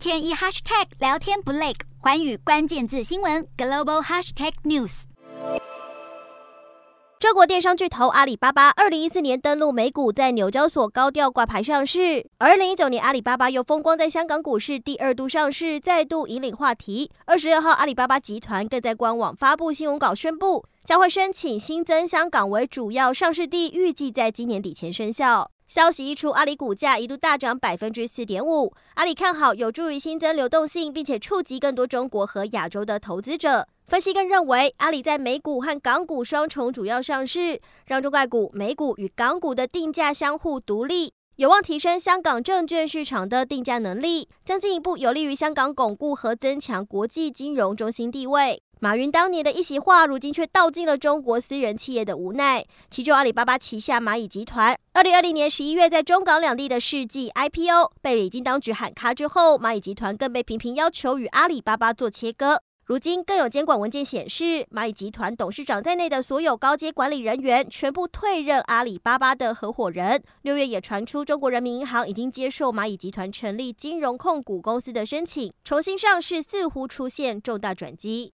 天一 hashtag 聊天不累，寰宇关键字新闻 global hashtag news。中国电商巨头阿里巴巴二零一四年登陆美股，在纽交所高调挂牌上市。二零一九年，阿里巴巴又风光在香港股市第二度上市，再度引领话题。二十六号，阿里巴巴集团更在官网发布新闻稿，宣布将会申请新增香港为主要上市地，预计在今年底前生效。消息一出，阿里股价一度大涨百分之四点五。阿里看好有助于新增流动性，并且触及更多中国和亚洲的投资者。分析更认为，阿里在美股和港股双重主要上市，让中概股、美股与港股的定价相互独立，有望提升香港证券市场的定价能力，将进一步有利于香港巩固和增强国际金融中心地位。马云当年的一席话，如今却道尽了中国私人企业的无奈。其中，阿里巴巴旗下蚂蚁集团，二零二零年十一月在中港两地的世纪 IPO 被北京当局喊卡之后，蚂蚁集团更被频频要求与阿里巴巴做切割。如今更有监管文件显示，蚂蚁集团董事长在内的所有高阶管理人员全部退任阿里巴巴的合伙人。六月也传出，中国人民银行已经接受蚂蚁集团成立金融控股公司的申请，重新上市似乎出现重大转机。